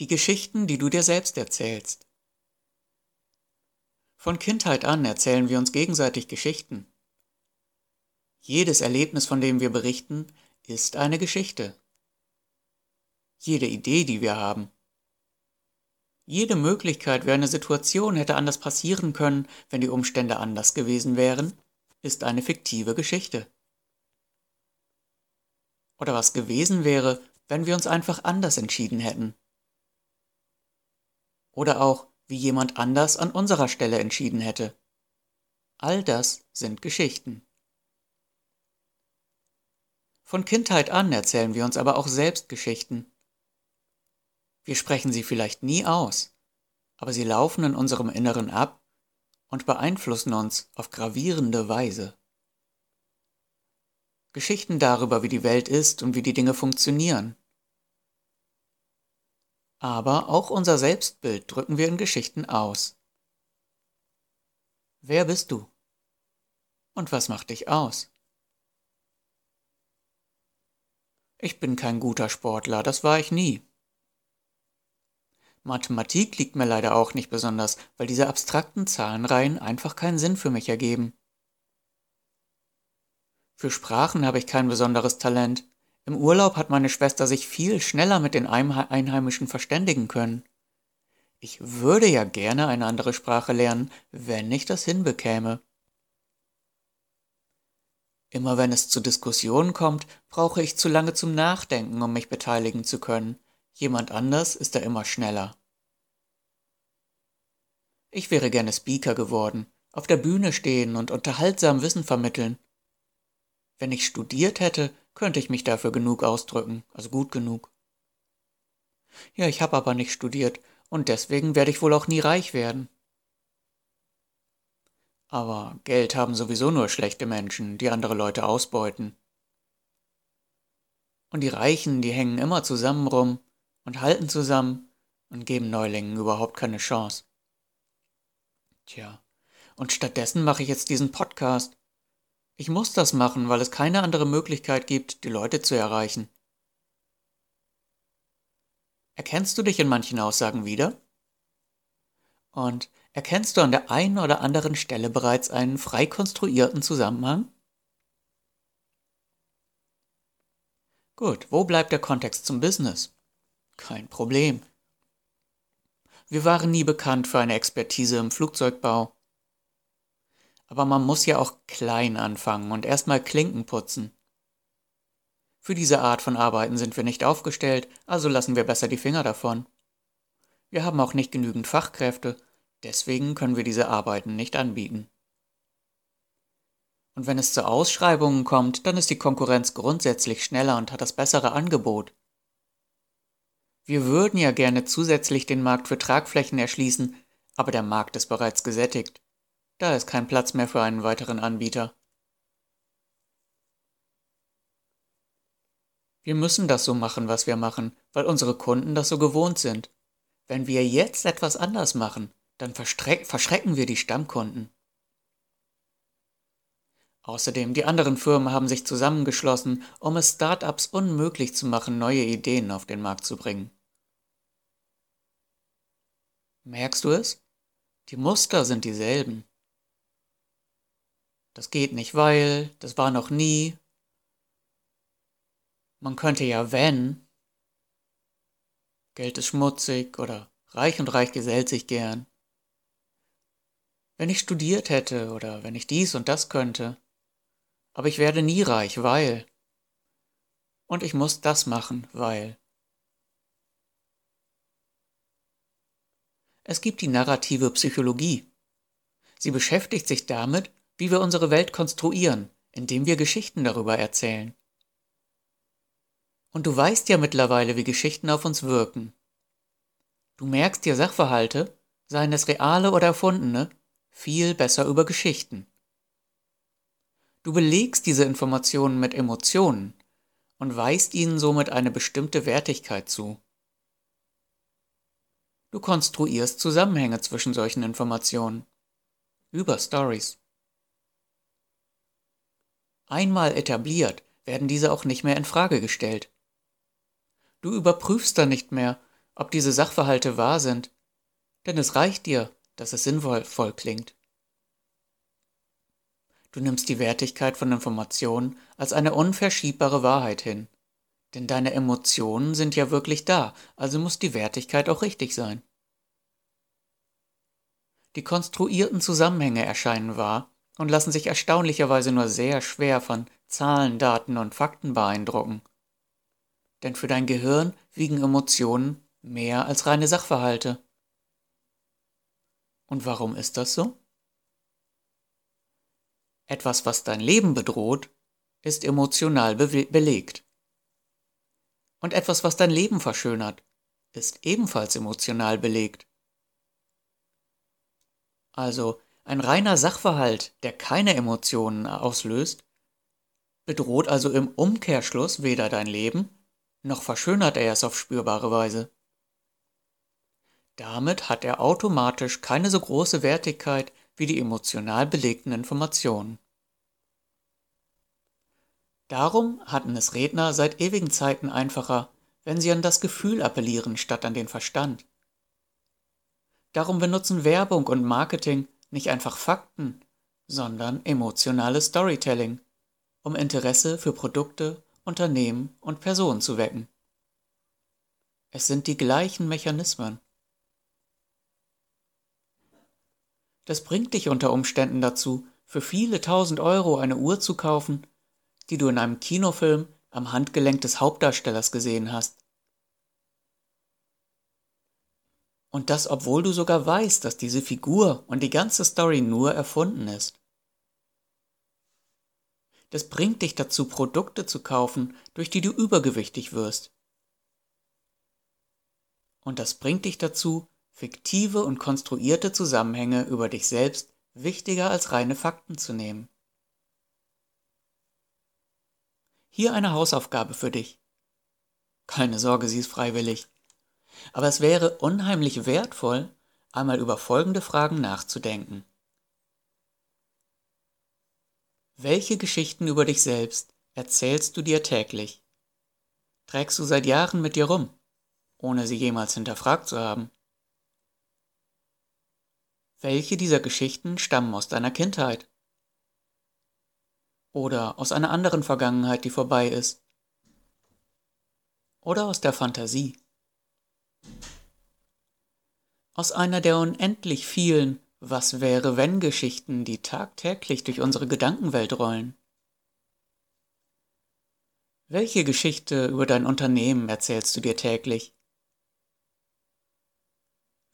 Die Geschichten, die du dir selbst erzählst. Von Kindheit an erzählen wir uns gegenseitig Geschichten. Jedes Erlebnis, von dem wir berichten, ist eine Geschichte. Jede Idee, die wir haben. Jede Möglichkeit, wie eine Situation hätte anders passieren können, wenn die Umstände anders gewesen wären, ist eine fiktive Geschichte. Oder was gewesen wäre, wenn wir uns einfach anders entschieden hätten. Oder auch, wie jemand anders an unserer Stelle entschieden hätte. All das sind Geschichten. Von Kindheit an erzählen wir uns aber auch selbst Geschichten. Wir sprechen sie vielleicht nie aus, aber sie laufen in unserem Inneren ab und beeinflussen uns auf gravierende Weise. Geschichten darüber, wie die Welt ist und wie die Dinge funktionieren, aber auch unser Selbstbild drücken wir in Geschichten aus. Wer bist du? Und was macht dich aus? Ich bin kein guter Sportler, das war ich nie. Mathematik liegt mir leider auch nicht besonders, weil diese abstrakten Zahlenreihen einfach keinen Sinn für mich ergeben. Für Sprachen habe ich kein besonderes Talent, im Urlaub hat meine Schwester sich viel schneller mit den Einheimischen verständigen können. Ich würde ja gerne eine andere Sprache lernen, wenn ich das hinbekäme. Immer wenn es zu Diskussionen kommt, brauche ich zu lange zum Nachdenken, um mich beteiligen zu können. Jemand anders ist da immer schneller. Ich wäre gerne Speaker geworden, auf der Bühne stehen und unterhaltsam Wissen vermitteln. Wenn ich studiert hätte, könnte ich mich dafür genug ausdrücken, also gut genug. Ja, ich habe aber nicht studiert und deswegen werde ich wohl auch nie reich werden. Aber Geld haben sowieso nur schlechte Menschen, die andere Leute ausbeuten. Und die Reichen, die hängen immer zusammen rum und halten zusammen und geben Neulingen überhaupt keine Chance. Tja, und stattdessen mache ich jetzt diesen Podcast ich muss das machen, weil es keine andere Möglichkeit gibt, die Leute zu erreichen. Erkennst du dich in manchen Aussagen wieder? Und erkennst du an der einen oder anderen Stelle bereits einen frei konstruierten Zusammenhang? Gut, wo bleibt der Kontext zum Business? Kein Problem. Wir waren nie bekannt für eine Expertise im Flugzeugbau. Aber man muss ja auch klein anfangen und erstmal Klinken putzen. Für diese Art von Arbeiten sind wir nicht aufgestellt, also lassen wir besser die Finger davon. Wir haben auch nicht genügend Fachkräfte, deswegen können wir diese Arbeiten nicht anbieten. Und wenn es zu Ausschreibungen kommt, dann ist die Konkurrenz grundsätzlich schneller und hat das bessere Angebot. Wir würden ja gerne zusätzlich den Markt für Tragflächen erschließen, aber der Markt ist bereits gesättigt. Da ist kein Platz mehr für einen weiteren Anbieter. Wir müssen das so machen, was wir machen, weil unsere Kunden das so gewohnt sind. Wenn wir jetzt etwas anders machen, dann verschrecken wir die Stammkunden. Außerdem, die anderen Firmen haben sich zusammengeschlossen, um es Startups unmöglich zu machen, neue Ideen auf den Markt zu bringen. Merkst du es? Die Muster sind dieselben. Das geht nicht, weil, das war noch nie. Man könnte ja, wenn. Geld ist schmutzig oder reich und reich gesellt sich gern. Wenn ich studiert hätte oder wenn ich dies und das könnte. Aber ich werde nie reich, weil. Und ich muss das machen, weil. Es gibt die narrative Psychologie. Sie beschäftigt sich damit, wie wir unsere Welt konstruieren, indem wir Geschichten darüber erzählen. Und du weißt ja mittlerweile, wie Geschichten auf uns wirken. Du merkst dir Sachverhalte, seien es reale oder erfundene, viel besser über Geschichten. Du belegst diese Informationen mit Emotionen und weist ihnen somit eine bestimmte Wertigkeit zu. Du konstruierst Zusammenhänge zwischen solchen Informationen über Stories. Einmal etabliert, werden diese auch nicht mehr in Frage gestellt. Du überprüfst dann nicht mehr, ob diese Sachverhalte wahr sind, denn es reicht dir, dass es sinnvoll klingt. Du nimmst die Wertigkeit von Informationen als eine unverschiebbare Wahrheit hin. Denn deine Emotionen sind ja wirklich da, also muss die Wertigkeit auch richtig sein. Die konstruierten Zusammenhänge erscheinen wahr und lassen sich erstaunlicherweise nur sehr schwer von Zahlen, Daten und Fakten beeindrucken. Denn für dein Gehirn wiegen Emotionen mehr als reine Sachverhalte. Und warum ist das so? Etwas, was dein Leben bedroht, ist emotional be belegt. Und etwas, was dein Leben verschönert, ist ebenfalls emotional belegt. Also ein reiner Sachverhalt, der keine Emotionen auslöst, bedroht also im Umkehrschluss weder dein Leben, noch verschönert er es auf spürbare Weise. Damit hat er automatisch keine so große Wertigkeit wie die emotional belegten Informationen. Darum hatten es Redner seit ewigen Zeiten einfacher, wenn sie an das Gefühl appellieren statt an den Verstand. Darum benutzen Werbung und Marketing nicht einfach Fakten, sondern emotionales Storytelling, um Interesse für Produkte, Unternehmen und Personen zu wecken. Es sind die gleichen Mechanismen. Das bringt dich unter Umständen dazu, für viele tausend Euro eine Uhr zu kaufen, die du in einem Kinofilm am Handgelenk des Hauptdarstellers gesehen hast. Und das, obwohl du sogar weißt, dass diese Figur und die ganze Story nur erfunden ist. Das bringt dich dazu, Produkte zu kaufen, durch die du übergewichtig wirst. Und das bringt dich dazu, fiktive und konstruierte Zusammenhänge über dich selbst wichtiger als reine Fakten zu nehmen. Hier eine Hausaufgabe für dich. Keine Sorge, sie ist freiwillig. Aber es wäre unheimlich wertvoll, einmal über folgende Fragen nachzudenken. Welche Geschichten über dich selbst erzählst du dir täglich? Trägst du seit Jahren mit dir rum, ohne sie jemals hinterfragt zu haben? Welche dieser Geschichten stammen aus deiner Kindheit? Oder aus einer anderen Vergangenheit, die vorbei ist? Oder aus der Fantasie? Aus einer der unendlich vielen Was wäre wenn Geschichten, die tagtäglich durch unsere Gedankenwelt rollen? Welche Geschichte über dein Unternehmen erzählst du dir täglich?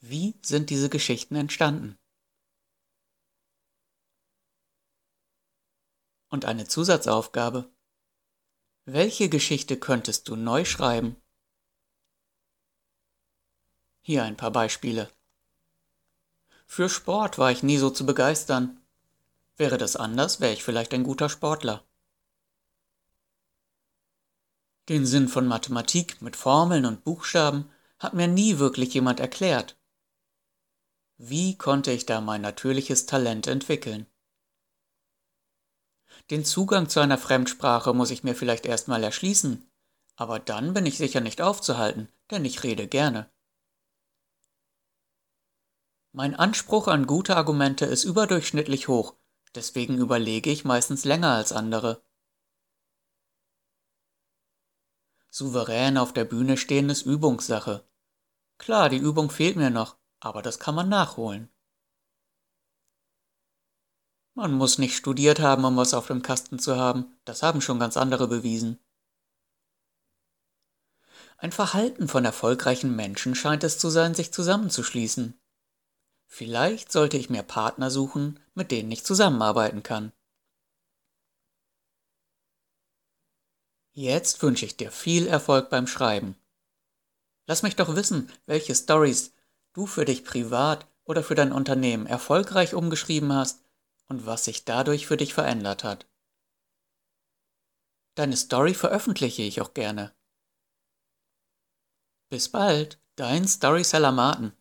Wie sind diese Geschichten entstanden? Und eine Zusatzaufgabe. Welche Geschichte könntest du neu schreiben? Hier ein paar Beispiele. Für Sport war ich nie so zu begeistern. Wäre das anders, wäre ich vielleicht ein guter Sportler. Den Sinn von Mathematik mit Formeln und Buchstaben hat mir nie wirklich jemand erklärt. Wie konnte ich da mein natürliches Talent entwickeln? Den Zugang zu einer Fremdsprache muss ich mir vielleicht erstmal erschließen, aber dann bin ich sicher nicht aufzuhalten, denn ich rede gerne. Mein Anspruch an gute Argumente ist überdurchschnittlich hoch, deswegen überlege ich meistens länger als andere. Souverän auf der Bühne stehen ist Übungssache. Klar, die Übung fehlt mir noch, aber das kann man nachholen. Man muss nicht studiert haben, um was auf dem Kasten zu haben, das haben schon ganz andere bewiesen. Ein Verhalten von erfolgreichen Menschen scheint es zu sein, sich zusammenzuschließen. Vielleicht sollte ich mir Partner suchen, mit denen ich zusammenarbeiten kann. Jetzt wünsche ich dir viel Erfolg beim Schreiben. Lass mich doch wissen, welche Stories du für dich privat oder für dein Unternehmen erfolgreich umgeschrieben hast und was sich dadurch für dich verändert hat. Deine Story veröffentliche ich auch gerne. Bis bald, dein Storyseller Martin.